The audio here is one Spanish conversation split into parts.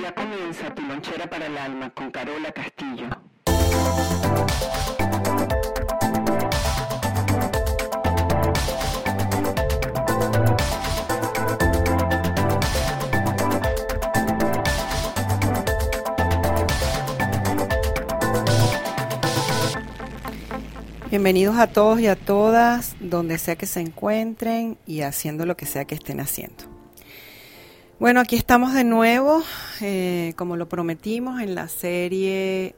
Ya comienza tu lonchera para el alma con Carola Castillo. Bienvenidos a todos y a todas, donde sea que se encuentren y haciendo lo que sea que estén haciendo. Bueno, aquí estamos de nuevo, eh, como lo prometimos, en la serie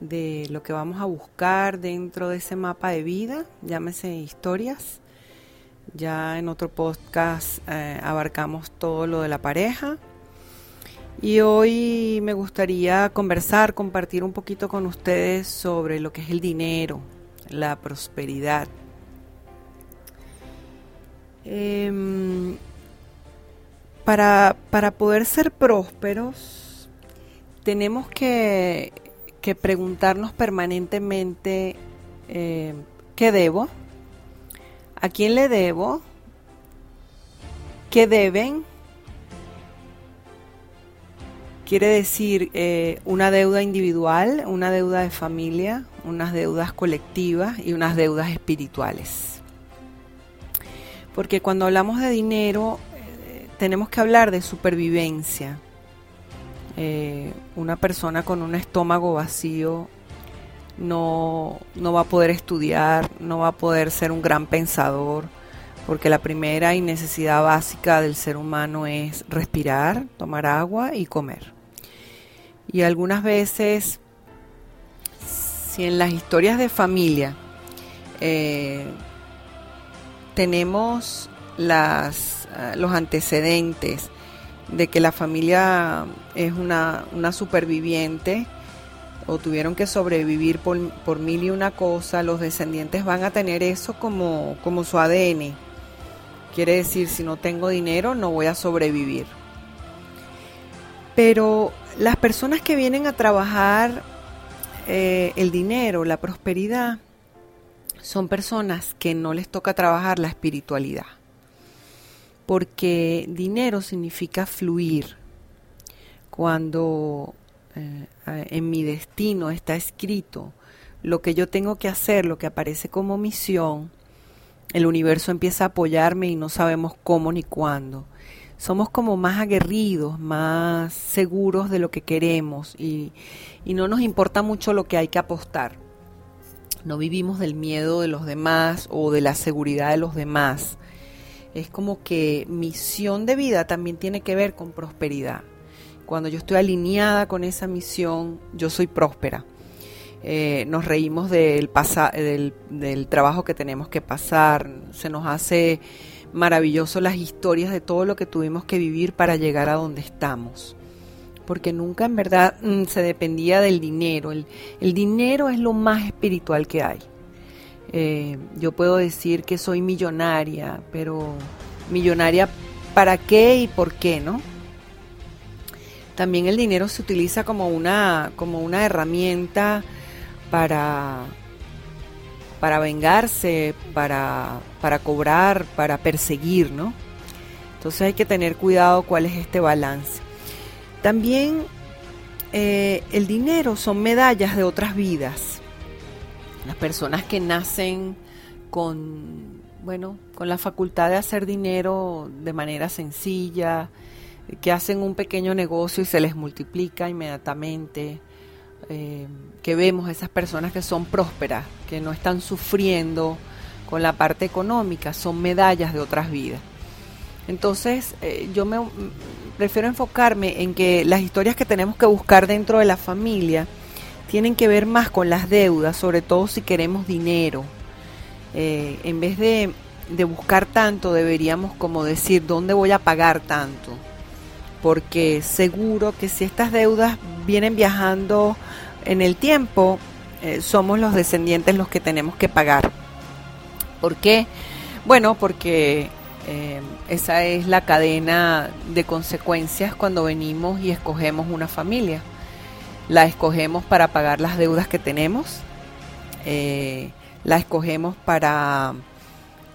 de lo que vamos a buscar dentro de ese mapa de vida, llámese historias. Ya en otro podcast eh, abarcamos todo lo de la pareja. Y hoy me gustaría conversar, compartir un poquito con ustedes sobre lo que es el dinero, la prosperidad. Em, para, para, poder ser prósperos, tenemos que, que preguntarnos permanentemente eh, qué debo, a quién le debo, qué deben Quiere decir eh, una deuda individual, una deuda de familia, unas deudas colectivas y unas deudas espirituales. Porque cuando hablamos de dinero, tenemos que hablar de supervivencia. Eh, una persona con un estómago vacío no, no va a poder estudiar, no va a poder ser un gran pensador, porque la primera y necesidad básica del ser humano es respirar, tomar agua y comer. Y algunas veces, si en las historias de familia eh, tenemos las, los antecedentes de que la familia es una, superviviente o tuvieron que sobrevivir por, mil y una cosa, los descendientes van a tener eso como, como su ADN. Quiere decir, si no tengo dinero, no voy a sobrevivir. Pero las personas que vienen a trabajar eh, el dinero, la prosperidad, son personas que no les toca trabajar la espiritualidad. Porque dinero significa fluir. Cuando eh, en mi destino está escrito lo que yo tengo que hacer, lo que aparece como misión, el universo empieza a apoyarme y no sabemos cómo ni cuándo somos como más aguerridos, más seguros de lo que queremos y, no nos importa mucho lo que hay que apostar. No vivimos del miedo de los demás o de la seguridad de los demás. Es como que misión de vida también tiene que ver con prosperidad. Cuando yo estoy alineada con esa misión, yo soy próspera. Eh, nos reímos del, del, trabajo que tenemos que pasar, se nos hace maravilloso las historias de todo lo que tuvimos que vivir para llegar a donde estamos. Porque nunca en verdad mm, se dependía del dinero. El, dinero es lo más espiritual que hay. Eh, yo puedo decir que soy millonaria, pero millonaria para qué y por qué, ¿no? También el dinero se utiliza como una, como una herramienta para para vengarse, para, para cobrar, para perseguir, ¿no? Entonces hay que tener cuidado cuál es este balance. También eh, el dinero son medallas de otras vidas. Las personas que nacen con, bueno, con la facultad de hacer dinero de manera sencilla, que hacen un pequeño negocio y se les multiplica inmediatamente, eh, que vemos esas personas que son prósperas, que no están sufriendo con la parte económica, son medallas de otras vidas. Entonces, eh, yo me prefiero enfocarme en que las historias que tenemos que buscar dentro de la familia tienen que ver más con las deudas, sobre todo si queremos dinero. Eh, en vez de, buscar tanto, deberíamos como decir, ¿dónde voy a pagar tanto? Porque seguro que si estas deudas vienen viajando en el tiempo, eh, somos los descendientes los que tenemos que pagar. ¿Por qué? Bueno, porque eh, esa es la cadena de consecuencias cuando venimos y escogemos una familia. La escogemos para pagar las deudas que tenemos, eh, la escogemos para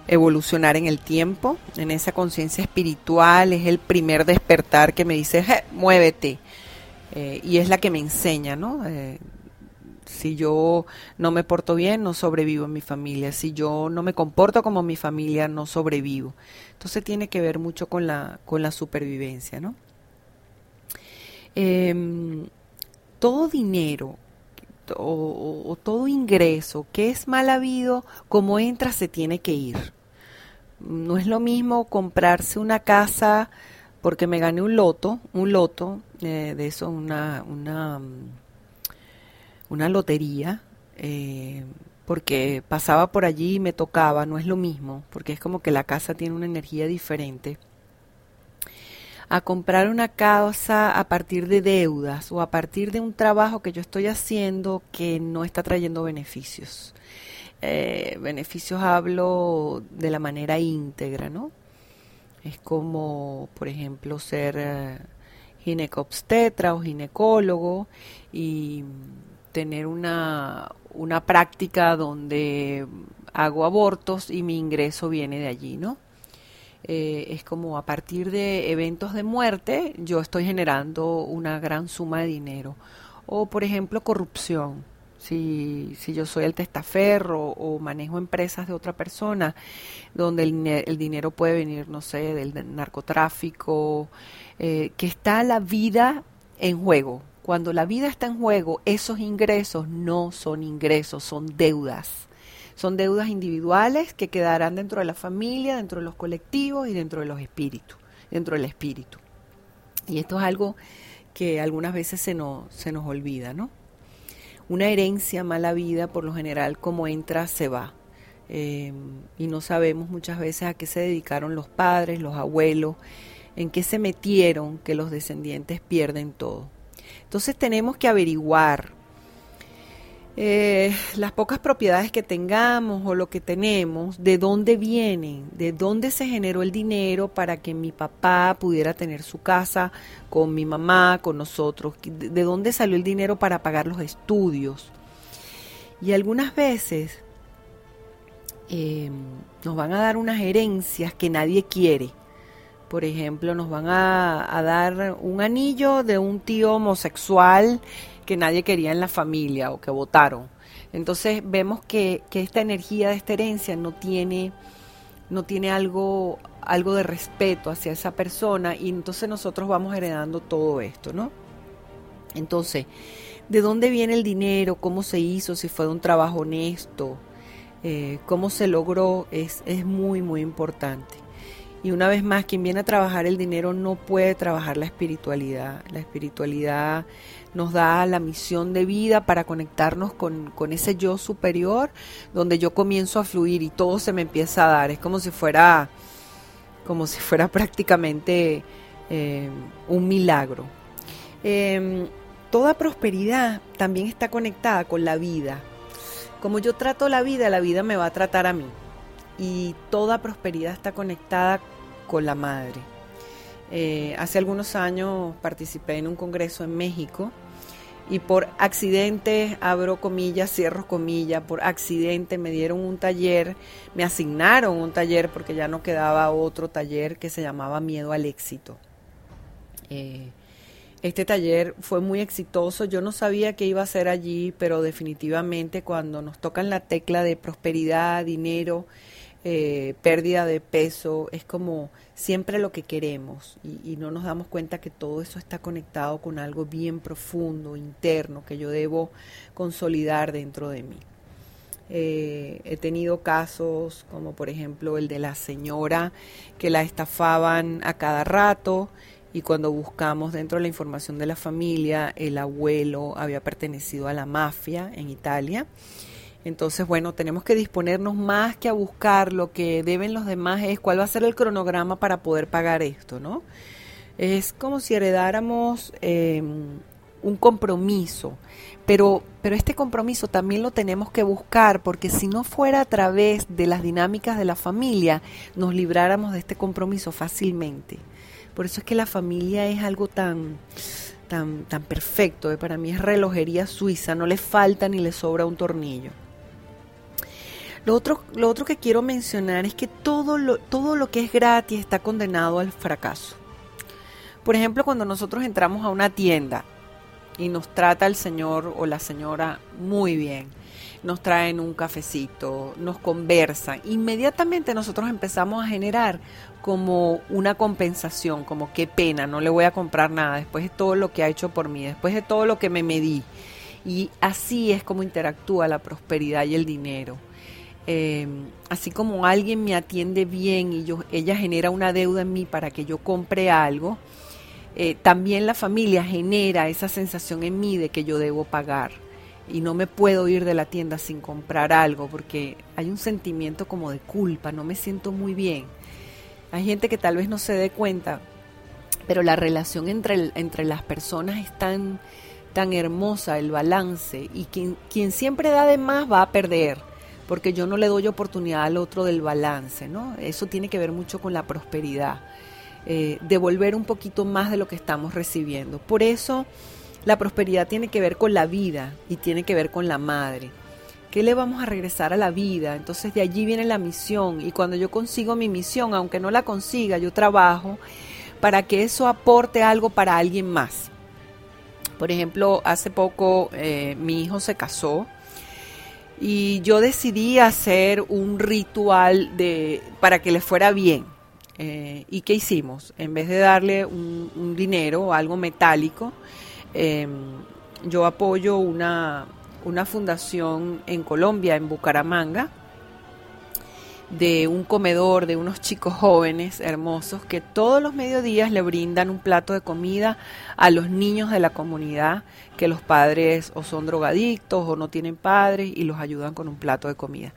evolucionar en el tiempo, en esa conciencia espiritual, es el primer despertar que me dice, muévete, eh, y es la que me enseña, ¿no? Eh, si yo no me porto bien, no sobrevivo en mi familia. Si yo no me comporto como mi familia, no sobrevivo. Entonces tiene que ver mucho con la, con la supervivencia, ¿no? Em, todo dinero o, todo ingreso que es mal habido, como entra, se tiene que ir. No es lo mismo comprarse una casa porque me gané un loto, un loto, eh, de eso, una, una, una lotería, eh, porque pasaba por allí y me tocaba, no es lo mismo, porque es como que la casa tiene una energía diferente. A comprar una casa a partir de deudas o a partir de un trabajo que yo estoy haciendo que no está trayendo beneficios. Eh, beneficios hablo de la manera íntegra, ¿no? Es como, por ejemplo, ser eh, ginecobstetra o ginecólogo y tener una, una práctica donde hago abortos y mi ingreso viene de allí, ¿no? Eh, es como a partir de eventos de muerte yo estoy generando una gran suma de dinero. O por ejemplo corrupción. Si, si yo soy el testaferro o manejo empresas de otra persona, donde el, dinero puede venir, no sé, del narcotráfico, eh, que está la vida en juego. Cuando la vida está en juego, esos ingresos no son ingresos, son deudas. Son deudas individuales que quedarán dentro de la familia, dentro de los colectivos y dentro de los espíritus, dentro del espíritu. Y esto es algo que algunas veces se nos, se nos olvida, ¿no? Una herencia mala vida, por lo general, como entra, se va. Eh, y no sabemos muchas veces a qué se dedicaron los padres, los abuelos, en qué se metieron que los descendientes pierden todo. Entonces tenemos que averiguar eh, las pocas propiedades que tengamos o lo que tenemos, de dónde vienen, de dónde se generó el dinero para que mi papá pudiera tener su casa con mi mamá, con nosotros, de dónde salió el dinero para pagar los estudios. Y algunas veces em, nos van a dar unas herencias que nadie quiere. Por ejemplo, nos van a, a dar un anillo de un tío homosexual que nadie quería en la familia o que votaron. Entonces vemos que, esta energía de esta herencia no tiene, no tiene algo, algo de respeto hacia esa persona y entonces nosotros vamos heredando todo esto, ¿no? Entonces, ¿de dónde viene el dinero? ¿Cómo se hizo? Si fue de un trabajo honesto, eh, cómo se logró, es, es muy, muy importante. Y una vez más, quien viene a trabajar el dinero no puede trabajar la espiritualidad. La espiritualidad nos da la misión de vida para conectarnos con, ese yo superior, donde yo comienzo a fluir y todo se me empieza a dar. Es como si fuera, como si fuera prácticamente eh, un milagro. Em, toda prosperidad también está conectada con la vida. Como yo trato la vida, la vida me va a tratar a mí y toda prosperidad está conectada con la madre. Eh, hace algunos años participé en un congreso en México y por accidente, abro comillas, cierro comillas, por accidente me dieron un taller, me asignaron un taller porque ya no quedaba otro taller que se llamaba Miedo al Éxito. Eh, este taller fue muy exitoso, yo no sabía qué iba a hacer allí, pero definitivamente cuando nos tocan la tecla de prosperidad, dinero, eh, pérdida de peso, es como siempre lo que queremos y, no nos damos cuenta que todo eso está conectado con algo bien profundo, interno, que yo debo consolidar dentro de mí. Eh, he tenido casos como por ejemplo el de la señora que la estafaban a cada rato y cuando buscamos dentro de la información de la familia, el abuelo había pertenecido a la mafia en Italia entonces, bueno, tenemos que disponernos más que a buscar lo que deben los demás, es cuál va a ser el cronograma para poder pagar esto, ¿no? Es como si heredáramos em, un compromiso, pero, pero este compromiso también lo tenemos que buscar, porque si no fuera a través de las dinámicas de la familia, nos libráramos de este compromiso fácilmente. Por eso es que la familia es algo tan, tan, tan perfecto, ¿eh? para mí es relojería suiza, no le falta ni le sobra un tornillo. Lo otro, lo otro que quiero mencionar es que todo lo, todo lo que es gratis está condenado al fracaso. Por ejemplo, cuando nosotros entramos a una tienda y nos trata el señor o la señora muy bien, nos traen un cafecito, nos conversan, inmediatamente nosotros empezamos a generar como una compensación, como qué pena, no le voy a comprar nada después de todo lo que ha hecho por mí, después de todo lo que me medí. Y así es como interactúa la prosperidad y el dinero. Eh, así como alguien me atiende bien y yo, ella genera una deuda en mí para que yo compre algo, eh, también la familia genera esa sensación en mí de que yo debo pagar y no me puedo ir de la tienda sin comprar algo porque hay un sentimiento como de culpa, no me siento muy bien. Hay gente que tal vez no se dé cuenta, pero la relación entre, entre las personas es tan, tan hermosa, el balance, y quien, quien siempre da de más va a perder, porque yo no le doy oportunidad al otro del balance, ¿no? Eso tiene que ver mucho con la prosperidad, eh, devolver un poquito más de lo que estamos recibiendo. Por eso la prosperidad tiene que ver con la vida y tiene que ver con la madre. ¿Qué le vamos a regresar a la vida? Entonces de allí viene la misión y cuando yo consigo mi misión, aunque no la consiga, yo trabajo para que eso aporte algo para alguien más. Por ejemplo, hace poco eh, mi hijo se casó y yo decidí hacer un ritual de, para que le fuera bien. Eh, ¿Y qué hicimos? En vez de darle un, dinero o algo metálico, Em, yo apoyo una, una fundación en Colombia, en Bucaramanga, de un comedor de unos chicos jóvenes hermosos que todos los mediodías le brindan un plato de comida a los niños de la comunidad que los padres o son drogadictos o no tienen padres y los ayudan con un plato de comida.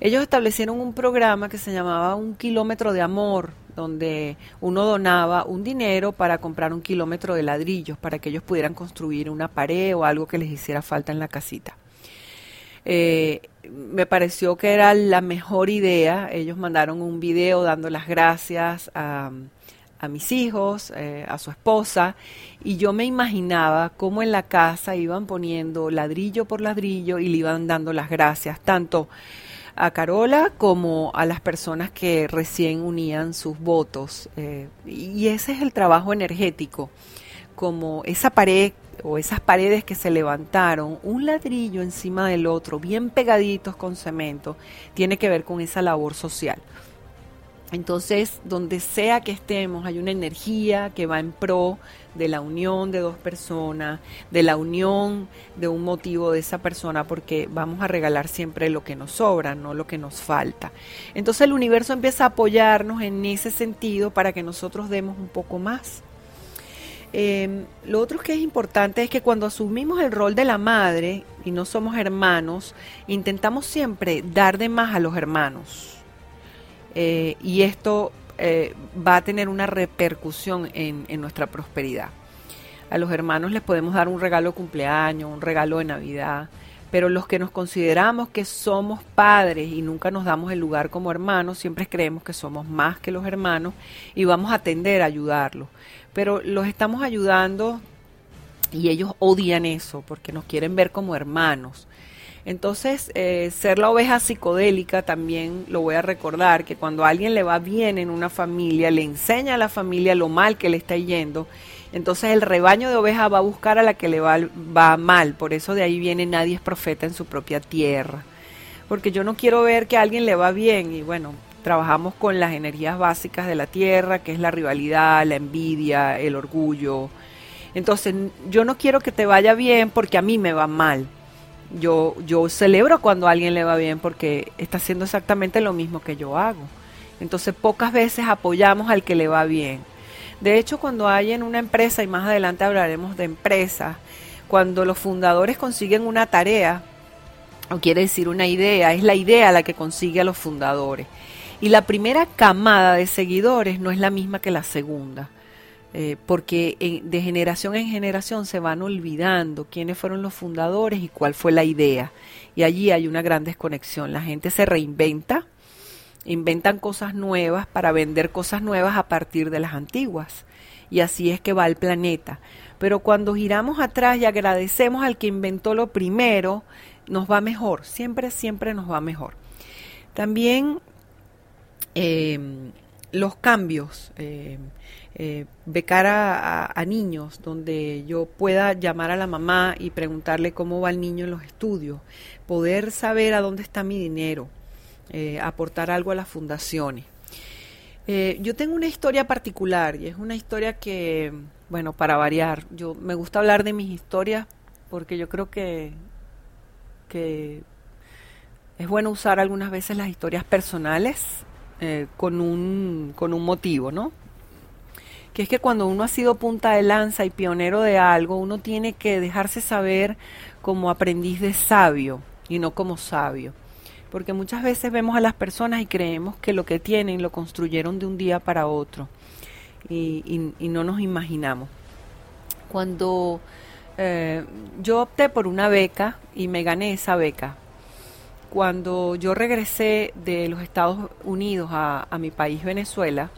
Ellos establecieron un programa que se llamaba Un kilómetro de amor, donde uno donaba un dinero para comprar un kilómetro de ladrillos para que ellos pudieran construir una pared o algo que les hiciera falta en la casita. Eh, me pareció que era la mejor idea. Ellos mandaron un video dando las gracias a, a mis hijos, eh, a su esposa, y yo me imaginaba cómo en la casa iban poniendo ladrillo por ladrillo y le iban dando las gracias, tanto a Carola como a las personas que recién unían sus votos. Eh, y ese es el trabajo energético, como esa pared o esas paredes que se levantaron, un ladrillo encima del otro, bien pegaditos con cemento, tiene que ver con esa labor social. Entonces, donde sea que estemos, hay una energía que va en pro de la unión de dos personas, de la unión de un motivo de esa persona, porque vamos a regalar siempre lo que nos sobra, no lo que nos falta. Entonces el universo empieza a apoyarnos en ese sentido para que nosotros demos un poco más. Em, lo otro que es importante es que cuando asumimos el rol de la madre y no somos hermanos, intentamos siempre dar de más a los hermanos. Eh, y esto eh, va a tener una repercusión en, en, nuestra prosperidad. A los hermanos les podemos dar un regalo de cumpleaños, un regalo de Navidad, pero los que nos consideramos que somos padres y nunca nos damos el lugar como hermanos, siempre creemos que somos más que los hermanos y vamos a tender a ayudarlos pero los estamos ayudando y ellos odian eso porque nos quieren ver como hermanos. Entonces, eh, ser la oveja psicodélica también lo voy a recordar, que cuando a alguien le va bien en una familia, le enseña a la familia lo mal que le está yendo, entonces el rebaño de ovejas va a buscar a la que le va, mal. Por eso de ahí viene nadie es profeta en su propia tierra. Porque yo no quiero ver que a alguien le va bien y bueno, trabajamos con las energías básicas de la tierra, que es la rivalidad, la envidia, el orgullo. Entonces, yo no quiero que te vaya bien porque a mí me va mal. Yo, yo celebro cuando a alguien le va bien porque está haciendo exactamente lo mismo que yo hago. Entonces, pocas veces apoyamos al que le va bien. De hecho, cuando hay en una empresa, y más adelante hablaremos de empresas, cuando los fundadores consiguen una tarea, o quiere decir una idea, es la idea la que consigue a los fundadores. Y la primera camada de seguidores no es la misma que la segunda, eh, porque de generación en generación se van olvidando quiénes fueron los fundadores y cuál fue la idea. Y allí hay una gran desconexión. La gente se reinventa, inventan cosas nuevas para vender cosas nuevas a partir de las antiguas. Y así es que va el planeta. Pero cuando giramos atrás y agradecemos al que inventó lo primero, nos va mejor. Siempre, siempre nos va mejor. También eh, los cambios, eh, eh, becar a, a, niños, donde yo pueda llamar a la mamá y preguntarle cómo va el niño en los estudios, poder saber a dónde está mi dinero, eh, aportar algo a las fundaciones. Eh, yo tengo una historia particular y es una historia que, bueno, para variar, yo me gusta hablar de mis historias porque yo creo que, que es bueno usar algunas veces las historias personales eh, con, un, con un motivo, ¿no? Que es que cuando uno ha sido punta de lanza y pionero de algo, uno tiene que dejarse saber como aprendiz de sabio y no como sabio. Porque muchas veces vemos a las personas y creemos que lo que tienen lo construyeron de un día para otro y, no nos imaginamos. Cuando eh, yo opté por una beca y me gané esa beca, cuando yo regresé de los Estados Unidos a, a mi país, Venezuela,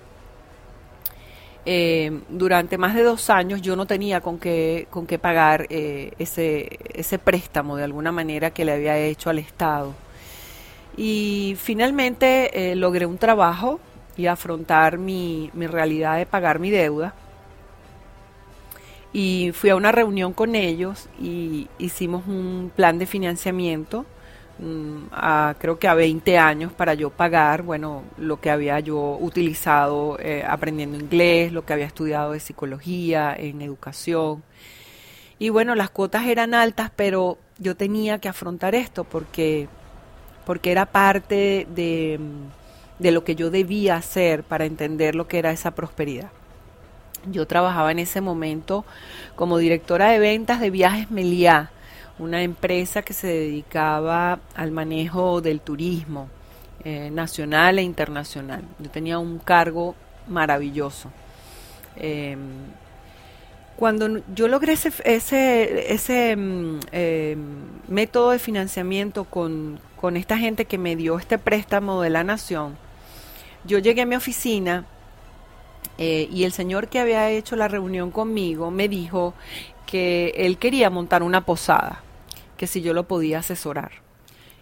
eh, durante más de dos años yo no tenía con qué, con qué pagar eh, ese, ese préstamo de alguna manera que le había hecho al Estado. Y finalmente eh, logré un trabajo y afrontar mi, mi realidad de pagar mi deuda. Y fui a una reunión con ellos y hicimos un plan de financiamiento a, creo que a 20 años para yo pagar, bueno, lo que había yo utilizado eh, aprendiendo inglés, lo que había estudiado de psicología, en educación. Y bueno, las cuotas eran altas, pero yo tenía que afrontar esto porque, porque era parte de, de lo que yo debía hacer para entender lo que era esa prosperidad. Yo trabajaba en ese momento como directora de ventas de viajes Meliá una empresa que se dedicaba al manejo del turismo eh, nacional e internacional. Yo tenía un cargo maravilloso. Eh, cuando yo logré ese, ese, ese eh, método de financiamiento con, con esta gente que me dio este préstamo de la nación, yo llegué a mi oficina eh, y el señor que había hecho la reunión conmigo me dijo que él quería montar una posada que si yo lo podía asesorar.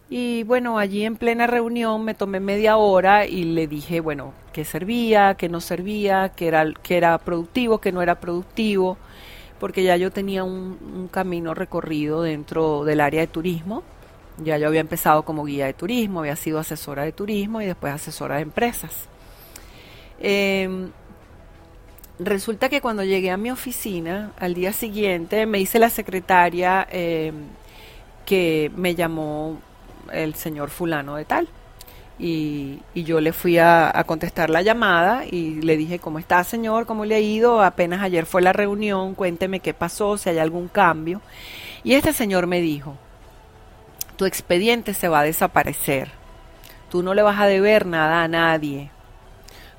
Y bueno, allí en plena reunión me tomé media hora y le dije, bueno, qué servía, qué no servía, qué era, era productivo, qué no era productivo, porque ya yo tenía un camino recorrido dentro del área de turismo. Ya yo había empezado como guía de turismo, había sido asesora de turismo y después asesora de empresas. Eh, resulta que cuando llegué a mi oficina, al día siguiente, me hice la secretaria eh, que me llamó el señor fulano de tal. Y, y yo le fui a, a, contestar la llamada y le dije, ¿cómo está señor? ¿Cómo le ha ido? Apenas ayer fue la reunión, cuénteme qué pasó, si hay algún cambio. Y este señor me dijo, tu expediente se va a desaparecer, tú no le vas a deber nada a nadie,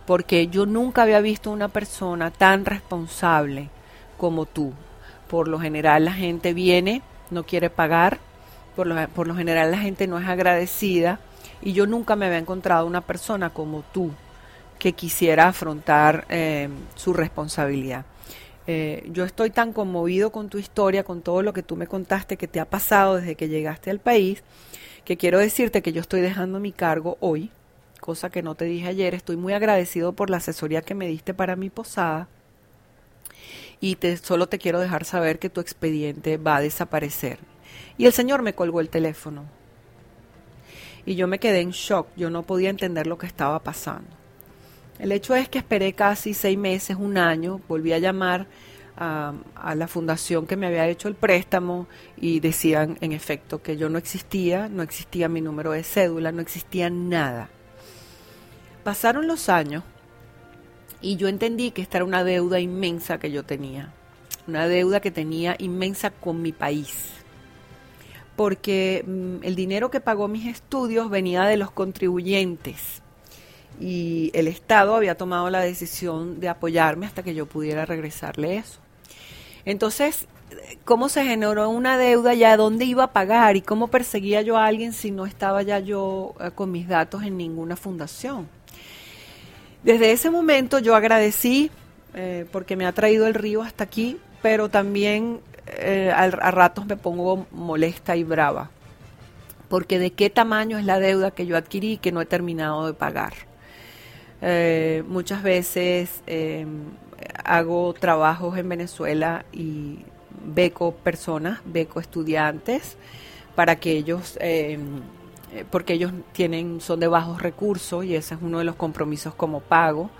porque yo nunca había visto una persona tan responsable como tú. Por lo general la gente viene, no quiere pagar, por lo, por lo general la gente no es agradecida y yo nunca me había encontrado una persona como tú que quisiera afrontar eh, su responsabilidad. Eh, yo estoy tan conmovido con tu historia, con todo lo que tú me contaste que te ha pasado desde que llegaste al país, que quiero decirte que yo estoy dejando mi cargo hoy, cosa que no te dije ayer. Estoy muy agradecido por la asesoría que me diste para mi posada y te, solo te quiero dejar saber que tu expediente va a desaparecer. Y el señor me colgó el teléfono. Y yo me quedé en shock, yo no podía entender lo que estaba pasando. El hecho es que esperé casi seis meses, un año, volví a llamar a, la fundación que me había hecho el préstamo y decían en efecto que yo no existía, no existía mi número de cédula, no existía nada. Pasaron los años y yo entendí que esta era una deuda inmensa que yo tenía, una deuda que tenía inmensa con mi país porque mm, el dinero que pagó mis estudios venía de los contribuyentes y el Estado había tomado la decisión de apoyarme hasta que yo pudiera regresarle eso. Entonces, ¿cómo se generó una deuda ya? ¿Dónde iba a pagar? ¿Y cómo perseguía yo a alguien si no estaba ya yo eh, con mis datos en ninguna fundación? Desde ese momento yo agradecí eh, porque me ha traído el río hasta aquí, pero también eh, a, a ratos me pongo molesta y brava porque de qué tamaño es la deuda que yo adquirí y que no he terminado de pagar. Eh, muchas veces em, hago trabajos en Venezuela y beco personas, beco estudiantes para que ellos, em, eh, porque ellos tienen, son de bajos recursos y ese es uno de los compromisos como pago.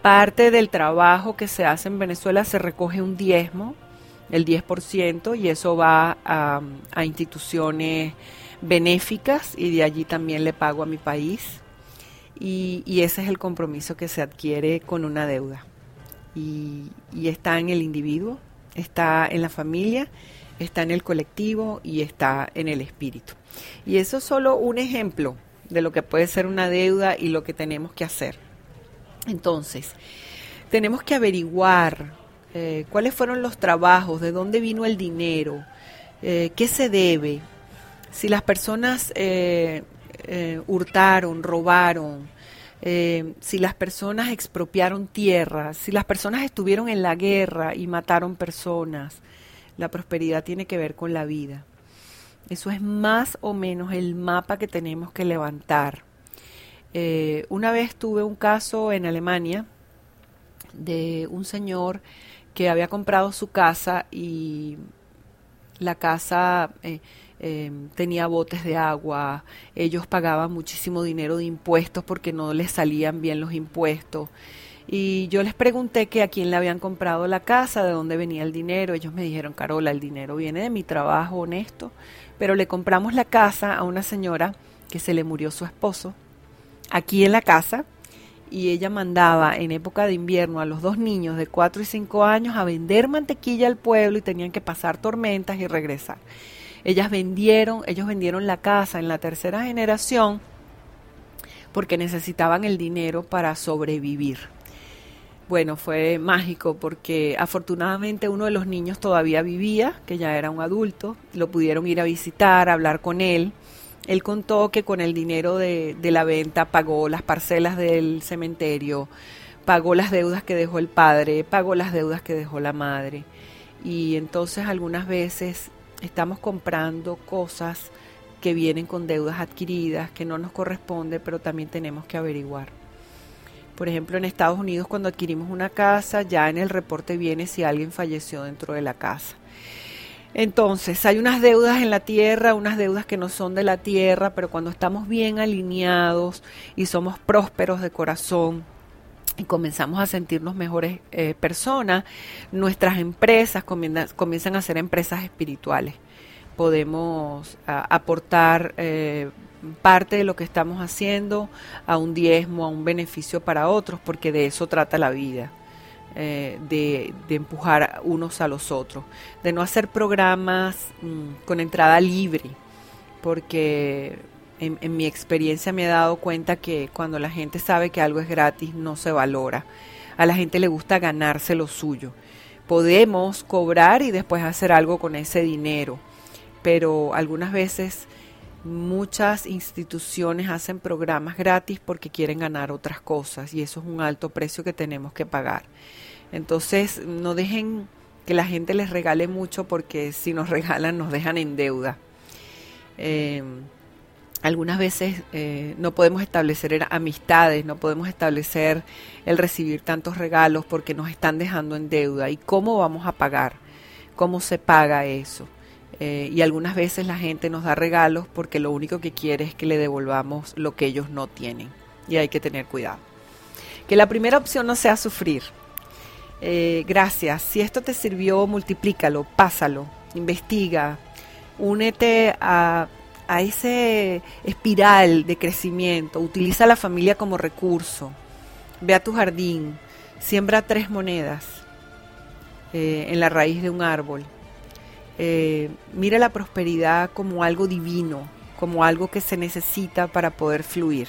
Parte del trabajo que se hace en Venezuela se recoge un diezmo, el 10%, y eso va a, a instituciones benéficas y de allí también le pago a mi país. Y, ese es el compromiso que se adquiere con una deuda. Y, está en el individuo, está en la familia, está en el colectivo y está en el espíritu. Y eso es solo un ejemplo de lo que puede ser una deuda y lo que tenemos que hacer. Entonces, tenemos que averiguar eh, cuáles fueron los trabajos, de dónde vino el dinero, eh, qué se debe, si las personas eh, eh, hurtaron, robaron, eh, si las personas expropiaron tierras, si las personas estuvieron en la guerra y mataron personas, la prosperidad tiene que ver con la vida. Eso es más o menos el mapa que tenemos que levantar. una vez tuve un caso en Alemania de un señor que había comprado su casa y la casa Em, tenía botes de agua, ellos pagaban muchísimo dinero de impuestos porque no les salían bien los impuestos. Y yo les pregunté que a quién le habían comprado la casa, de dónde venía el dinero. Ellos me dijeron, Carola, el dinero viene de mi trabajo honesto, pero le compramos la casa a una señora que se le murió su esposo aquí en la casa y ella mandaba en época de invierno a los dos niños de 4 y 5 años a vender mantequilla al pueblo y tenían que pasar tormentas y regresar. Ellas vendieron, ellos vendieron la casa en la tercera generación porque necesitaban el dinero para sobrevivir. Bueno, fue mágico porque afortunadamente uno de los niños todavía vivía, que ya era un adulto, lo pudieron ir a visitar, hablar con él. Él contó que con el dinero de, de la venta pagó las parcelas del cementerio, pagó las deudas que dejó el padre, pagó las deudas que dejó la madre. Y entonces algunas veces estamos comprando cosas que vienen con deudas adquiridas, que no nos corresponde, pero también tenemos que averiguar. Por ejemplo, en Estados Unidos cuando adquirimos una casa, ya en el reporte viene si alguien falleció dentro de la casa. Entonces, hay unas deudas en la tierra, unas deudas que no son de la tierra, pero cuando estamos bien alineados y somos prósperos de corazón, y comenzamos a sentirnos mejores eh, personas, nuestras empresas comienzan, a ser empresas espirituales. Podemos aportar eh, parte de lo que estamos haciendo a un diezmo, a un beneficio para otros, porque de eso trata la vida. Eh, de, empujar unos a los otros, de no hacer programas mm, con entrada libre, porque en, mi experiencia me he dado cuenta que cuando la gente sabe que algo es gratis no se valora. A la gente le gusta ganarse lo suyo. Podemos cobrar y después hacer algo con ese dinero, pero algunas veces muchas instituciones hacen programas gratis porque quieren ganar otras cosas y eso es un alto precio que tenemos que pagar. Entonces, no dejen que la gente les regale mucho porque si nos regalan nos dejan en deuda. Eh, algunas veces eh, no podemos establecer amistades, no podemos establecer el recibir tantos regalos porque nos están dejando en deuda. ¿Y cómo vamos a pagar? ¿Cómo se paga eso? Eh, y algunas veces la gente nos da regalos porque lo único que quiere es que le devolvamos lo que ellos no tienen. Y hay que tener cuidado. Que la primera opción no sea sufrir. Eh, gracias. Si esto te sirvió, multiplícalo, pásalo, investiga, únete a a ese espiral de crecimiento, utiliza la familia como recurso, ve a tu jardín, siembra tres monedas eh, en la raíz de un árbol, eh, mira la prosperidad como algo divino, como algo que se necesita para poder fluir.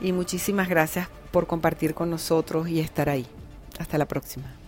Y muchísimas gracias por compartir con nosotros y estar ahí. Hasta la próxima.